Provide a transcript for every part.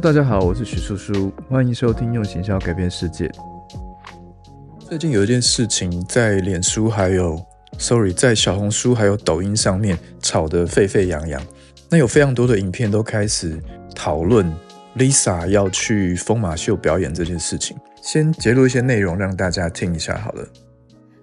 大家好，我是许叔叔，欢迎收听用行销改变世界。最近有一件事情在脸书还有，sorry，在小红书还有抖音上面吵得沸沸扬扬。那有非常多的影片都开始讨论 Lisa 要去疯马秀表演这件事情。先截录一些内容让大家听一下好了。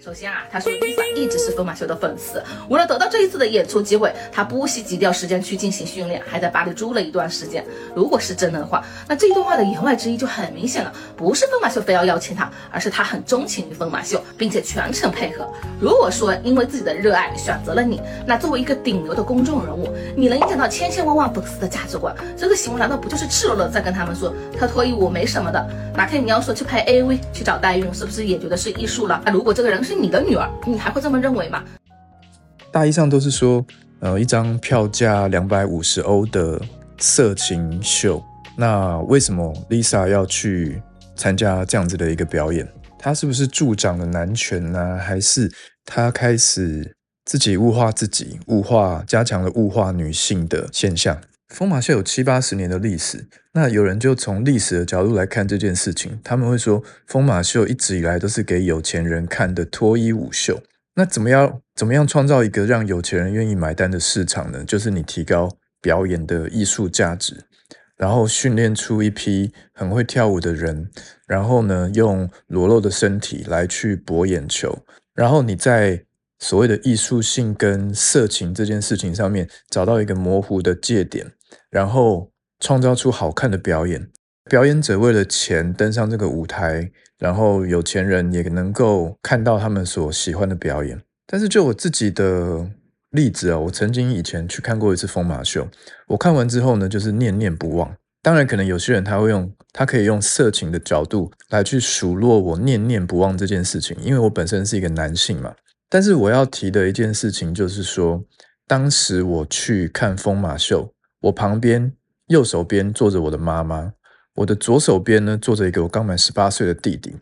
首先啊，他说 Lisa 一直是疯马秀的粉丝，为了得到这一次的演出机会，他不惜挤掉时间去进行训练，还在巴黎住了一段时间。如果是真的话，那这一段话的言外之意就很明显了，不是疯马秀非要邀请他，而是他很钟情于疯马秀，并且全程配合。如果说因为自己的热爱选择了你，那作为一个顶流的公众人物，你能影响到千千万万粉丝的价值观，这个行为难道不就是赤裸裸在跟他们说他脱衣舞没什么的？哪天你要说去拍 AV 去找代孕，是不是也觉得是艺术了？那如果这个人是你的女儿，你还会这么认为吗？大意上都是说，呃，一张票价两百五十欧的色情秀，那为什么 Lisa 要去参加这样子的一个表演？她是不是助长了男权呢？还是她开始自己物化自己，物化加强了物化女性的现象？疯马秀有七八十年的历史，那有人就从历史的角度来看这件事情，他们会说，疯马秀一直以来都是给有钱人看的脱衣舞秀。那怎么样怎么样创造一个让有钱人愿意买单的市场呢？就是你提高表演的艺术价值，然后训练出一批很会跳舞的人，然后呢，用裸露的身体来去博眼球，然后你在。所谓的艺术性跟色情这件事情上面找到一个模糊的界点，然后创造出好看的表演。表演者为了钱登上这个舞台，然后有钱人也能够看到他们所喜欢的表演。但是就我自己的例子啊，我曾经以前去看过一次疯马秀，我看完之后呢，就是念念不忘。当然，可能有些人他会用他可以用色情的角度来去数落我念念不忘这件事情，因为我本身是一个男性嘛。但是我要提的一件事情就是说，当时我去看疯马秀，我旁边右手边坐着我的妈妈，我的左手边呢坐着一个我刚满十八岁的弟弟。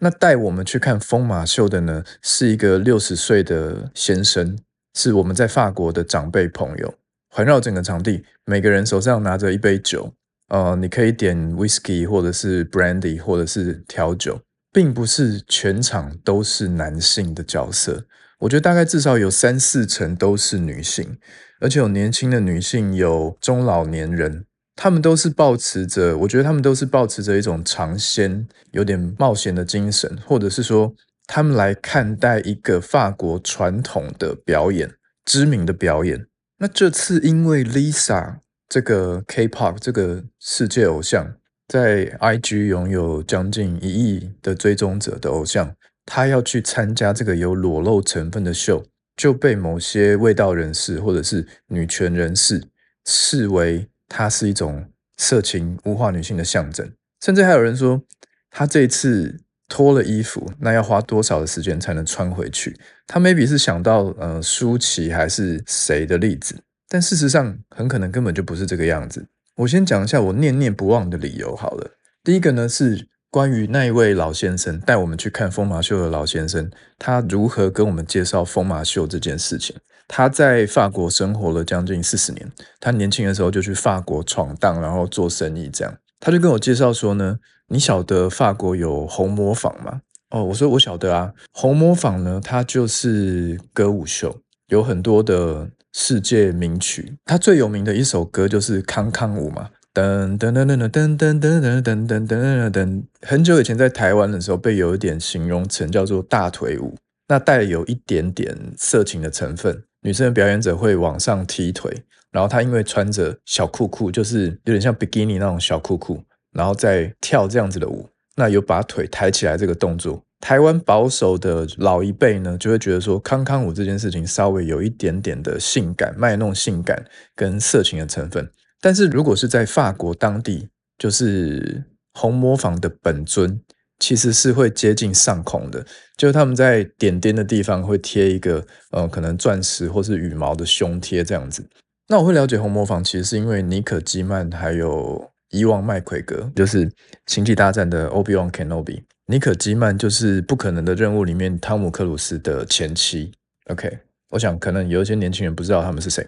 那带我们去看疯马秀的呢，是一个六十岁的先生，是我们在法国的长辈朋友。环绕整个场地，每个人手上拿着一杯酒，呃，你可以点 whisky 或者是 brandy 或者是调酒。并不是全场都是男性的角色，我觉得大概至少有三四成都是女性，而且有年轻的女性，有中老年人，他们都是保持着，我觉得他们都是保持着一种尝鲜、有点冒险的精神，或者是说他们来看待一个法国传统的表演、知名的表演。那这次因为 Lisa 这个 K-pop 这个世界偶像。在 IG 拥有将近一亿的追踪者的偶像，他要去参加这个有裸露成分的秀，就被某些卫道人士或者是女权人士视为它是一种色情污化女性的象征，甚至还有人说他这次脱了衣服，那要花多少的时间才能穿回去？他 maybe 是想到呃舒淇还是谁的例子，但事实上很可能根本就不是这个样子。我先讲一下我念念不忘的理由好了。第一个呢是关于那一位老先生带我们去看疯马秀的老先生，他如何跟我们介绍疯马秀这件事情。他在法国生活了将近四十年，他年轻的时候就去法国闯荡，然后做生意这样。他就跟我介绍说呢，你晓得法国有红磨坊吗？哦，我说我晓得啊，红磨坊呢，它就是歌舞秀，有很多的。世界名曲，它最有名的一首歌就是《康康舞》嘛，噔噔噔噔噔噔噔噔噔噔噔噔。很久以前在台湾的时候，被有一点形容成叫做大腿舞，那带有一点点色情的成分。女生的表演者会往上踢腿，然后她因为穿着小裤裤，就是有点像比基尼那种小裤裤，然后再跳这样子的舞，那有把腿抬起来这个动作。台湾保守的老一辈呢，就会觉得说康康舞这件事情稍微有一点点的性感、卖弄性感跟色情的成分。但是如果是在法国当地，就是红磨坊的本尊，其实是会接近上空的，就是他们在点点的地方会贴一个呃可能钻石或是羽毛的胸贴这样子。那我会了解红磨坊，其实是因为尼可基曼还有伊旺麦奎格，就是星际大战的 Obi Wan Kenobi。尼可基曼就是不可能的任务里面汤姆克鲁斯的前妻。OK，我想可能有一些年轻人不知道他们是谁。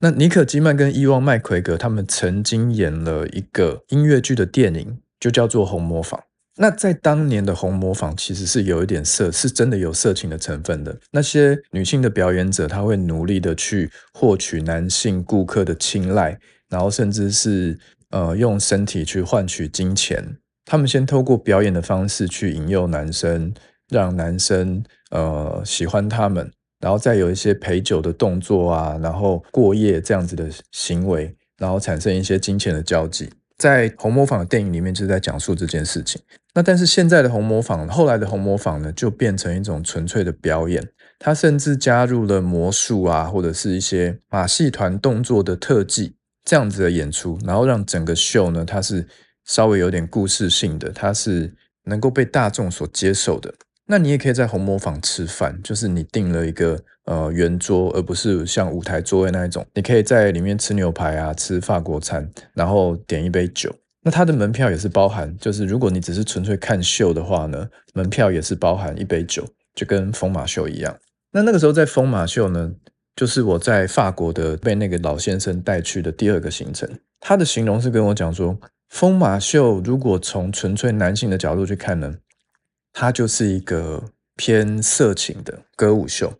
那尼可基曼跟伊旺麦奎格他们曾经演了一个音乐剧的电影，就叫做《红模仿》。那在当年的红模仿其实是有一点色，是真的有色情的成分的。那些女性的表演者，她会努力的去获取男性顾客的青睐，然后甚至是呃用身体去换取金钱。他们先透过表演的方式去引诱男生，让男生呃喜欢他们，然后再有一些陪酒的动作啊，然后过夜这样子的行为，然后产生一些金钱的交际。在红模仿的电影里面，就是在讲述这件事情。那但是现在的红模仿，后来的红模仿呢，就变成一种纯粹的表演。它甚至加入了魔术啊，或者是一些马戏团动作的特技这样子的演出，然后让整个秀呢，它是稍微有点故事性的，它是能够被大众所接受的。那你也可以在红磨坊吃饭，就是你订了一个呃圆桌，而不是像舞台座位那一种。你可以在里面吃牛排啊，吃法国餐，然后点一杯酒。那它的门票也是包含，就是如果你只是纯粹看秀的话呢，门票也是包含一杯酒，就跟疯马秀一样。那那个时候在疯马秀呢，就是我在法国的被那个老先生带去的第二个行程。他的形容是跟我讲说，疯马秀如果从纯粹男性的角度去看呢。它就是一个偏色情的歌舞秀，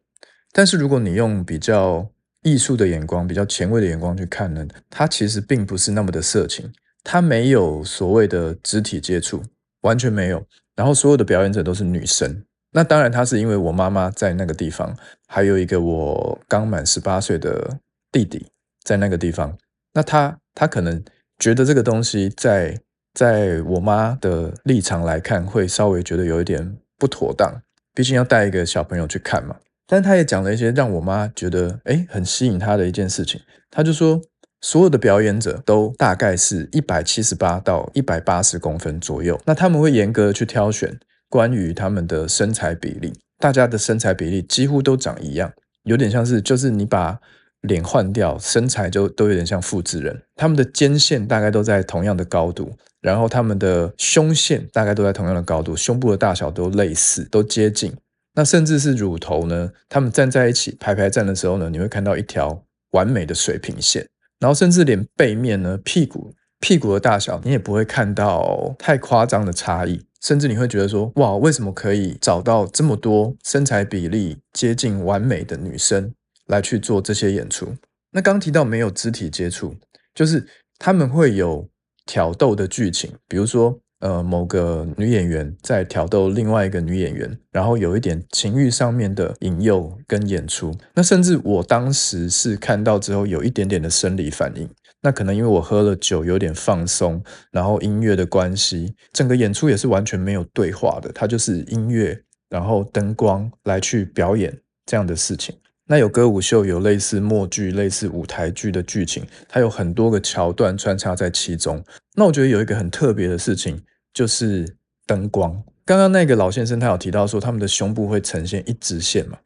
但是如果你用比较艺术的眼光、比较前卫的眼光去看呢，它其实并不是那么的色情，它没有所谓的肢体接触，完全没有。然后所有的表演者都是女生，那当然，他是因为我妈妈在那个地方，还有一个我刚满十八岁的弟弟在那个地方，那他他可能觉得这个东西在。在我妈的立场来看，会稍微觉得有一点不妥当，毕竟要带一个小朋友去看嘛。但是他也讲了一些让我妈觉得哎很吸引她的一件事情。他就说，所有的表演者都大概是一百七十八到一百八十公分左右。那他们会严格的去挑选关于他们的身材比例，大家的身材比例几乎都长一样，有点像是就是你把。脸换掉，身材就都有点像复制人。他们的肩线大概都在同样的高度，然后他们的胸线大概都在同样的高度，胸部的大小都类似，都接近。那甚至是乳头呢，他们站在一起排排站的时候呢，你会看到一条完美的水平线。然后甚至连背面呢，屁股屁股的大小，你也不会看到太夸张的差异。甚至你会觉得说，哇，为什么可以找到这么多身材比例接近完美的女生？来去做这些演出。那刚提到没有肢体接触，就是他们会有挑逗的剧情，比如说，呃，某个女演员在挑逗另外一个女演员，然后有一点情欲上面的引诱跟演出。那甚至我当时是看到之后有一点点的生理反应。那可能因为我喝了酒，有点放松，然后音乐的关系，整个演出也是完全没有对话的，它就是音乐，然后灯光来去表演这样的事情。那有歌舞秀，有类似默剧、类似舞台剧的剧情，它有很多个桥段穿插在其中。那我觉得有一个很特别的事情，就是灯光。刚刚那个老先生他有提到说，他们的胸部会呈现一直线嘛？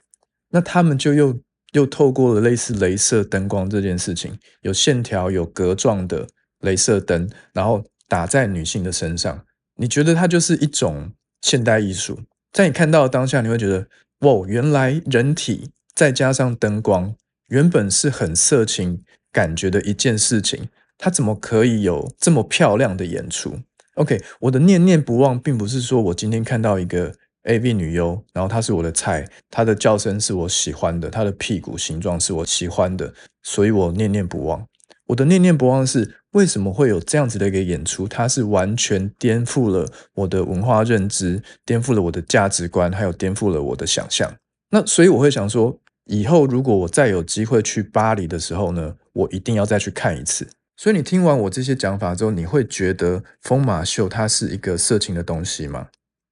那他们就又又透过了类似镭射灯光这件事情，有线条、有格状的镭射灯，然后打在女性的身上。你觉得它就是一种现代艺术？在你看到的当下，你会觉得，哇，原来人体。再加上灯光，原本是很色情感觉的一件事情，它怎么可以有这么漂亮的演出？OK，我的念念不忘，并不是说我今天看到一个 AV 女优，然后她是我的菜，她的叫声是我喜欢的，她的屁股形状是我喜欢的，所以我念念不忘。我的念念不忘是为什么会有这样子的一个演出？它是完全颠覆了我的文化认知，颠覆了我的价值观，还有颠覆了我的想象。那所以我会想说。以后如果我再有机会去巴黎的时候呢，我一定要再去看一次。所以你听完我这些讲法之后，你会觉得疯马秀它是一个色情的东西吗？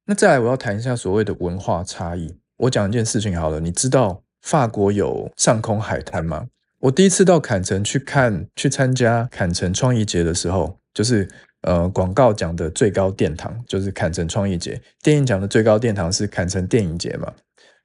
那再来，我要谈一下所谓的文化差异。我讲一件事情好了，你知道法国有上空海滩吗？我第一次到坎城去看、去参加坎城创意节的时候，就是呃广告讲的最高殿堂就是坎城创意节，电影讲的最高殿堂是坎城电影节嘛。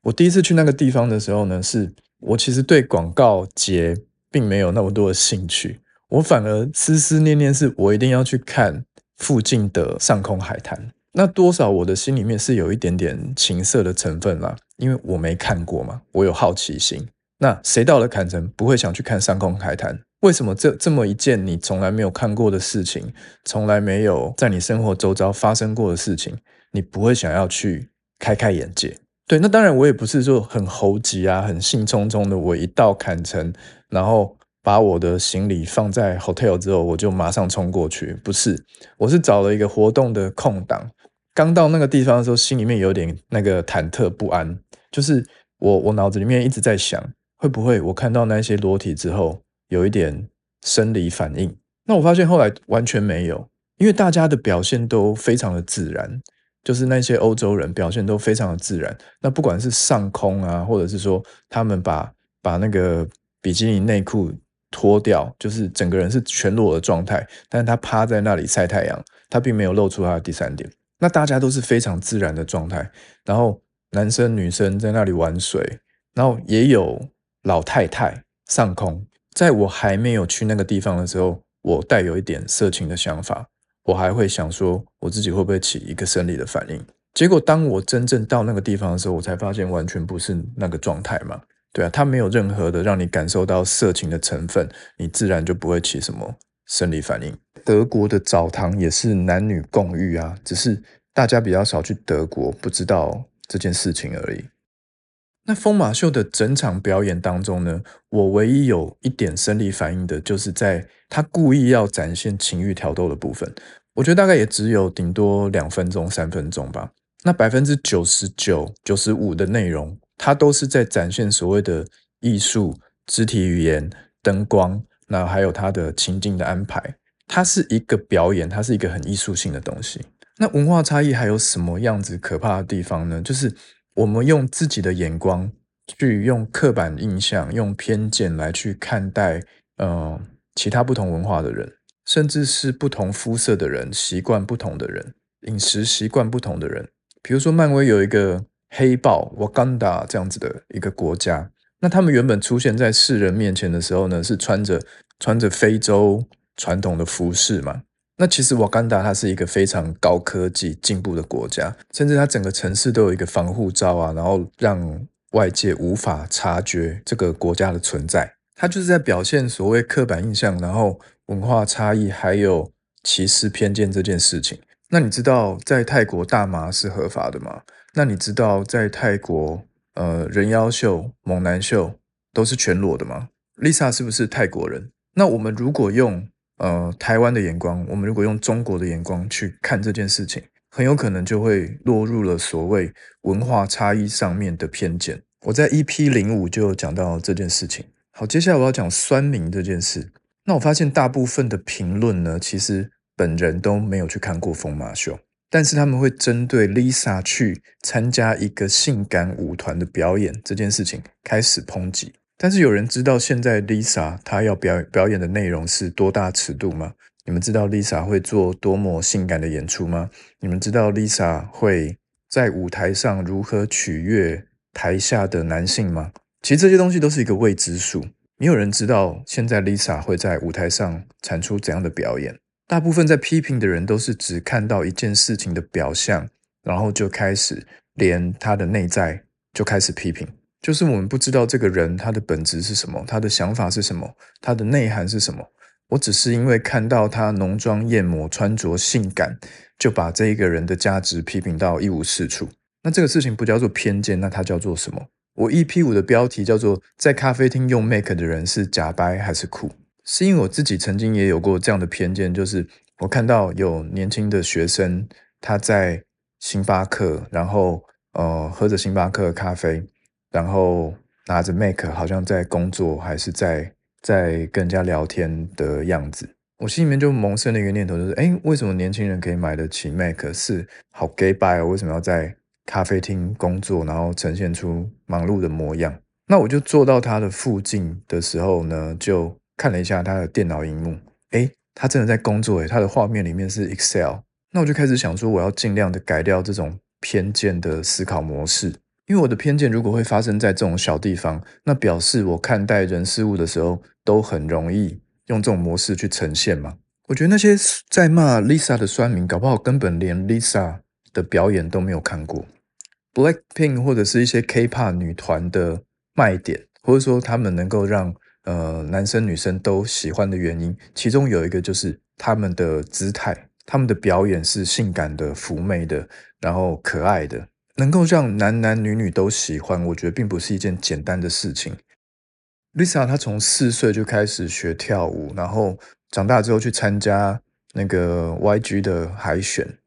我第一次去那个地方的时候呢，是我其实对广告节并没有那么多的兴趣，我反而思思念念是我一定要去看附近的上空海滩。那多少我的心里面是有一点点情色的成分啦，因为我没看过嘛，我有好奇心。那谁到了坎城不会想去看上空海滩？为什么这这么一件你从来没有看过的事情，从来没有在你生活周遭发生过的事情，你不会想要去开开眼界？对，那当然我也不是说很猴急啊，很兴冲冲的，我一到坎城，然后把我的行李放在 hotel 之后，我就马上冲过去，不是，我是找了一个活动的空档，刚到那个地方的时候，心里面有点那个忐忑不安，就是我我脑子里面一直在想。会不会我看到那些裸体之后有一点生理反应？那我发现后来完全没有，因为大家的表现都非常的自然，就是那些欧洲人表现都非常的自然。那不管是上空啊，或者是说他们把把那个比基尼内裤脱掉，就是整个人是全裸的状态，但是他趴在那里晒太阳，他并没有露出他的第三点。那大家都是非常自然的状态，然后男生女生在那里玩水，然后也有。老太太上空，在我还没有去那个地方的时候，我带有一点色情的想法，我还会想说，我自己会不会起一个生理的反应？结果当我真正到那个地方的时候，我才发现完全不是那个状态嘛。对啊，它没有任何的让你感受到色情的成分，你自然就不会起什么生理反应。德国的澡堂也是男女共浴啊，只是大家比较少去德国，不知道这件事情而已。那疯马秀的整场表演当中呢，我唯一有一点生理反应的，就是在他故意要展现情欲挑逗的部分。我觉得大概也只有顶多两分钟、三分钟吧。那百分之九十九、九十五的内容，它都是在展现所谓的艺术、肢体语言、灯光，那还有他的情境的安排。它是一个表演，它是一个很艺术性的东西。那文化差异还有什么样子可怕的地方呢？就是。我们用自己的眼光去用刻板印象、用偏见来去看待，呃，其他不同文化的人，甚至是不同肤色的人、习惯不同的人、饮食习惯不同的人。比如说，漫威有一个黑豹 Wakanda 这样子的一个国家，那他们原本出现在世人面前的时候呢，是穿着穿着非洲传统的服饰嘛。那其实瓦干达它是一个非常高科技进步的国家，甚至它整个城市都有一个防护罩啊，然后让外界无法察觉这个国家的存在。它就是在表现所谓刻板印象，然后文化差异，还有歧视偏见这件事情。那你知道在泰国大麻是合法的吗？那你知道在泰国呃人妖秀、猛男秀都是全裸的吗？Lisa 是不是泰国人？那我们如果用呃，台湾的眼光，我们如果用中国的眼光去看这件事情，很有可能就会落入了所谓文化差异上面的偏见。我在 EP 零五就讲到这件事情。好，接下来我要讲酸民这件事。那我发现大部分的评论呢，其实本人都没有去看过疯马秀，但是他们会针对 Lisa 去参加一个性感舞团的表演这件事情开始抨击。但是有人知道现在 Lisa 她要表表演的内容是多大尺度吗？你们知道 Lisa 会做多么性感的演出吗？你们知道 Lisa 会在舞台上如何取悦台下的男性吗？其实这些东西都是一个未知数，没有人知道现在 Lisa 会在舞台上产出怎样的表演。大部分在批评的人都是只看到一件事情的表象，然后就开始连他的内在就开始批评。就是我们不知道这个人他的本质是什么，他的想法是什么，他的内涵是什么。我只是因为看到他浓妆艳抹、穿着性感，就把这一个人的价值批评到一无是处。那这个事情不叫做偏见，那它叫做什么？我 EP 五的标题叫做“在咖啡厅用 make 的人是假白还是酷”，是因为我自己曾经也有过这样的偏见，就是我看到有年轻的学生他在星巴克，然后呃喝着星巴克咖啡。然后拿着 Mac，好像在工作，还是在在跟人家聊天的样子。我心里面就萌生了一个念头，就是哎，为什么年轻人可以买得起 Mac？是好 gay by 哦？为什么要在咖啡厅工作，然后呈现出忙碌的模样？那我就坐到他的附近的时候呢，就看了一下他的电脑荧幕。哎，他真的在工作，哎，他的画面里面是 Excel。那我就开始想说，我要尽量的改掉这种偏见的思考模式。因为我的偏见如果会发生在这种小地方，那表示我看待人事物的时候都很容易用这种模式去呈现嘛。我觉得那些在骂 Lisa 的酸民，搞不好根本连 Lisa 的表演都没有看过。Blackpink 或者是一些 K-pop 女团的卖点，或者说他们能够让呃男生女生都喜欢的原因，其中有一个就是他们的姿态，他们的表演是性感的、妩媚的，然后可爱的，能够让男男女女都喜欢。我觉得并不是一件简单的事情。Lisa 她从四岁就开始学跳舞，然后长大之后去参加那个 YG 的海选，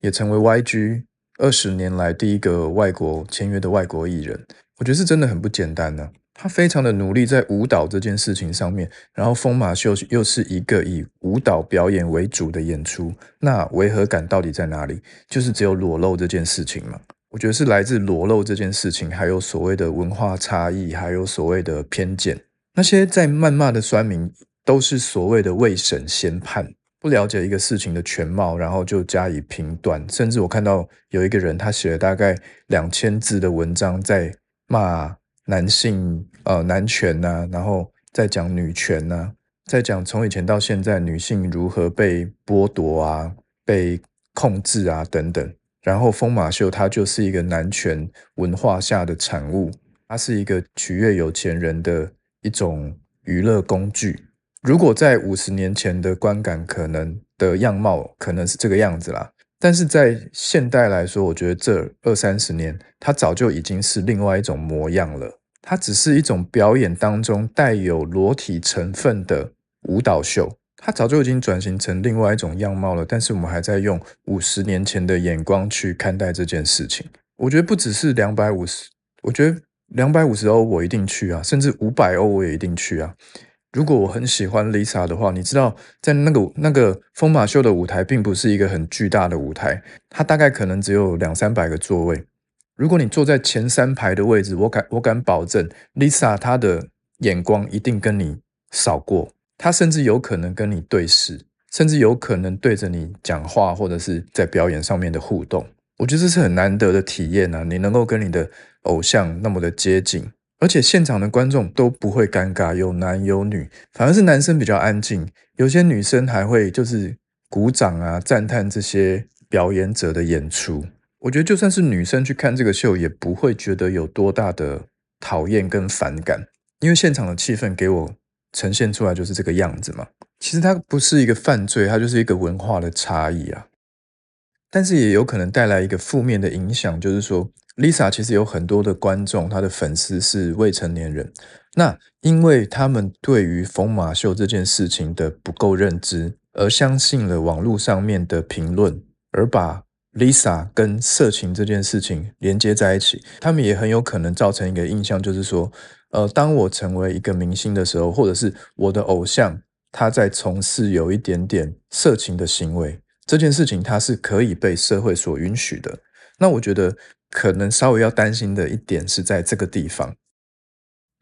也成为 YG 二十年来第一个外国签约的外国艺人。我觉得是真的很不简单呢。她非常的努力在舞蹈这件事情上面，然后疯马秀又是一个以舞蹈表演为主的演出，那违和感到底在哪里？就是只有裸露这件事情嘛。我觉得是来自裸露这件事情，还有所谓的文化差异，还有所谓的偏见。那些在谩骂的酸民，都是所谓的未审先判，不了解一个事情的全貌，然后就加以评断。甚至我看到有一个人，他写了大概两千字的文章，在骂男性，呃，男权呐，然后再讲女权呐，再讲从以前到现在女性如何被剥夺啊，被控制啊等等。然后疯马秀它就是一个男权文化下的产物，它是一个取悦有钱人的一种娱乐工具。如果在五十年前的观感可能的样貌可能是这个样子啦，但是在现代来说，我觉得这二三十年它早就已经是另外一种模样了。它只是一种表演当中带有裸体成分的舞蹈秀。它早就已经转型成另外一种样貌了，但是我们还在用五十年前的眼光去看待这件事情。我觉得不只是两百五十，我觉得两百五十欧我一定去啊，甚至五百欧我也一定去啊。如果我很喜欢 Lisa 的话，你知道，在那个那个疯马秀的舞台，并不是一个很巨大的舞台，它大概可能只有两三百个座位。如果你坐在前三排的位置，我敢我敢保证，Lisa 她的眼光一定跟你扫过。他甚至有可能跟你对视，甚至有可能对着你讲话，或者是在表演上面的互动。我觉得这是很难得的体验啊！你能够跟你的偶像那么的接近，而且现场的观众都不会尴尬，有男有女，反而是男生比较安静，有些女生还会就是鼓掌啊，赞叹这些表演者的演出。我觉得就算是女生去看这个秀，也不会觉得有多大的讨厌跟反感，因为现场的气氛给我。呈现出来就是这个样子嘛。其实它不是一个犯罪，它就是一个文化的差异啊。但是也有可能带来一个负面的影响，就是说，Lisa 其实有很多的观众，她的粉丝是未成年人。那因为他们对于疯马秀这件事情的不够认知，而相信了网络上面的评论，而把 Lisa 跟色情这件事情连接在一起，他们也很有可能造成一个印象，就是说。呃，当我成为一个明星的时候，或者是我的偶像他在从事有一点点色情的行为，这件事情他是可以被社会所允许的。那我觉得可能稍微要担心的一点是在这个地方。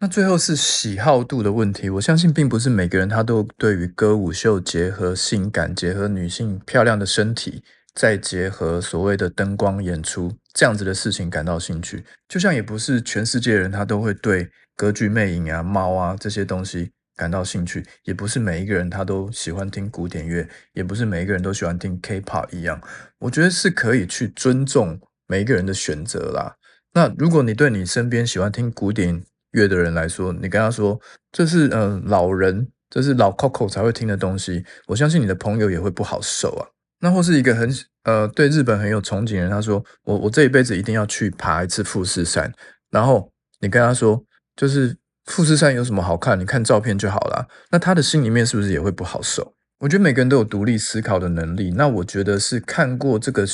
那最后是喜好度的问题，我相信并不是每个人他都对于歌舞秀结合性感、结合女性漂亮的身体，再结合所谓的灯光演出这样子的事情感到兴趣。就像也不是全世界人他都会对。歌剧魅影啊，猫啊这些东西感到兴趣，也不是每一个人他都喜欢听古典乐，也不是每一个人都喜欢听 K-pop 一样。我觉得是可以去尊重每一个人的选择啦。那如果你对你身边喜欢听古典乐的人来说，你跟他说这是呃老人，这是老 Coco 才会听的东西，我相信你的朋友也会不好受啊。那或是一个很呃对日本很有憧憬的人，他说我我这一辈子一定要去爬一次富士山，然后你跟他说。就是富士山有什么好看？你看照片就好了。那他的心里面是不是也会不好受？我觉得每个人都有独立思考的能力。那我觉得是看过这个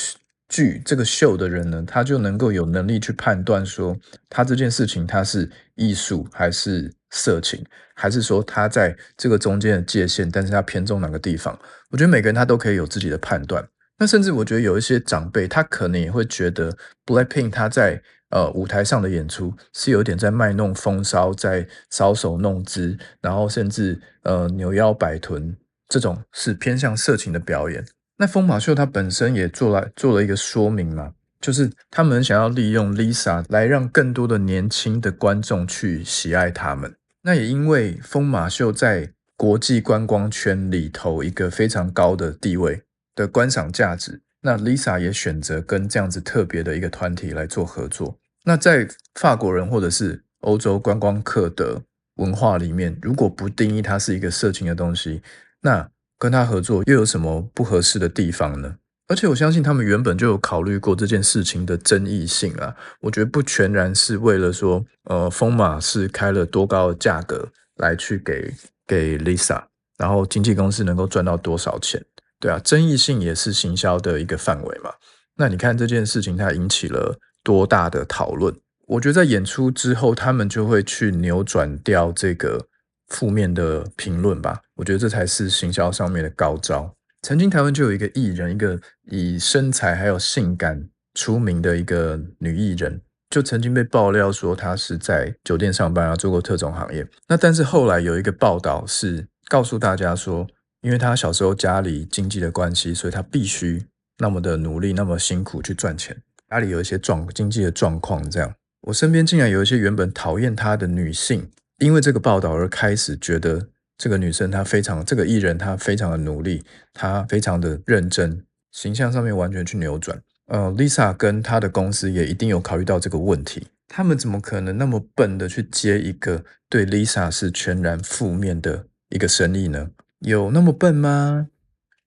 剧、这个秀的人呢，他就能够有能力去判断说，他这件事情他是艺术还是色情，还是说他在这个中间的界限，但是他偏重哪个地方？我觉得每个人他都可以有自己的判断。那甚至我觉得有一些长辈，他可能也会觉得 Blackpink 他在。呃，舞台上的演出是有点在卖弄风骚，在搔首弄姿，然后甚至呃扭腰摆臀，这种是偏向色情的表演。那疯马秀它本身也做了做了一个说明嘛，就是他们想要利用 Lisa 来让更多的年轻的观众去喜爱他们。那也因为疯马秀在国际观光圈里头一个非常高的地位的观赏价值。那 Lisa 也选择跟这样子特别的一个团体来做合作。那在法国人或者是欧洲观光客的文化里面，如果不定义它是一个色情的东西，那跟他合作又有什么不合适的地方呢？而且我相信他们原本就有考虑过这件事情的争议性啊。我觉得不全然是为了说，呃，风马是开了多高的价格来去给给 Lisa，然后经纪公司能够赚到多少钱，对啊，争议性也是行销的一个范围嘛。那你看这件事情它引起了多大的讨论？我觉得在演出之后，他们就会去扭转掉这个负面的评论吧。我觉得这才是行销上面的高招。曾经台湾就有一个艺人，一个以身材还有性感出名的一个女艺人，就曾经被爆料说她是在酒店上班啊，做过特种行业。那但是后来有一个报道是告诉大家说，因为她小时候家里经济的关系，所以她必须那么的努力，那么辛苦去赚钱。家里有一些状经济的状况，这样我身边竟然有一些原本讨厌她的女性，因为这个报道而开始觉得。这个女生她非常，这个艺人她非常的努力，她非常的认真，形象上面完全去扭转。呃，Lisa 跟她的公司也一定有考虑到这个问题，他们怎么可能那么笨的去接一个对 Lisa 是全然负面的一个生意呢？有那么笨吗？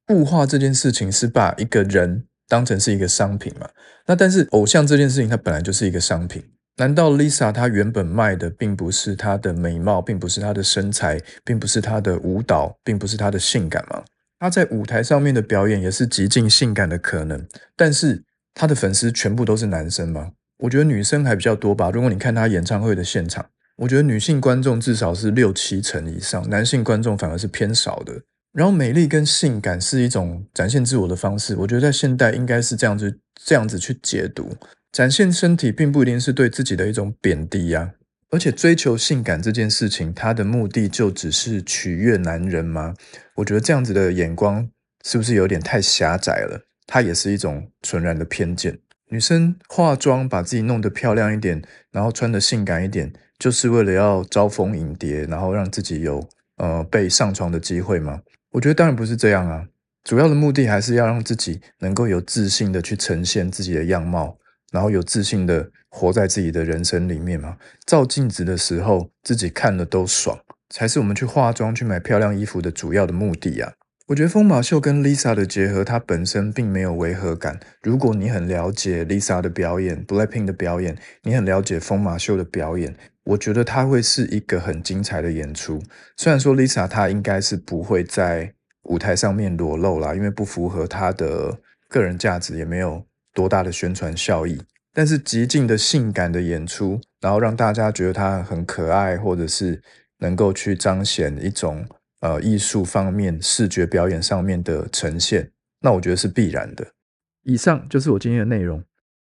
物化这件事情是把一个人当成是一个商品嘛？那但是偶像这件事情它本来就是一个商品。难道 Lisa 她原本卖的并不是她的美貌，并不是她的身材，并不是她的舞蹈，并不是她的性感吗？她在舞台上面的表演也是极尽性感的可能，但是她的粉丝全部都是男生吗？我觉得女生还比较多吧。如果你看她演唱会的现场，我觉得女性观众至少是六七成以上，男性观众反而是偏少的。然后美丽跟性感是一种展现自我的方式，我觉得在现代应该是这样子这样子去解读。展现身体并不一定是对自己的一种贬低呀，而且追求性感这件事情，它的目的就只是取悦男人吗？我觉得这样子的眼光是不是有点太狭窄了？它也是一种纯然的偏见。女生化妆把自己弄得漂亮一点，然后穿得性感一点，就是为了要招蜂引蝶，然后让自己有呃被上床的机会吗？我觉得当然不是这样啊，主要的目的还是要让自己能够有自信的去呈现自己的样貌。然后有自信的活在自己的人生里面嘛？照镜子的时候，自己看了都爽，才是我们去化妆、去买漂亮衣服的主要的目的呀。我觉得疯马秀跟 Lisa 的结合，它本身并没有违和感。如果你很了解 Lisa 的表演、Blackpink 的表演，你很了解疯马秀的表演，我觉得它会是一个很精彩的演出。虽然说 Lisa 她应该是不会在舞台上面裸露啦，因为不符合她的个人价值，也没有。多大的宣传效益？但是极尽的性感的演出，然后让大家觉得她很可爱，或者是能够去彰显一种呃艺术方面视觉表演上面的呈现，那我觉得是必然的。以上就是我今天的内容。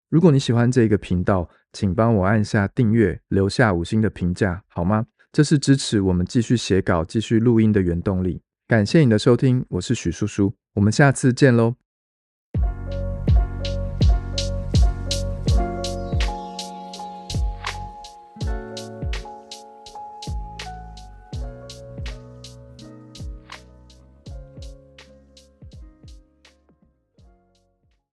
如果你喜欢这个频道，请帮我按下订阅，留下五星的评价，好吗？这是支持我们继续写稿、继续录音的原动力。感谢你的收听，我是许叔叔，我们下次见喽。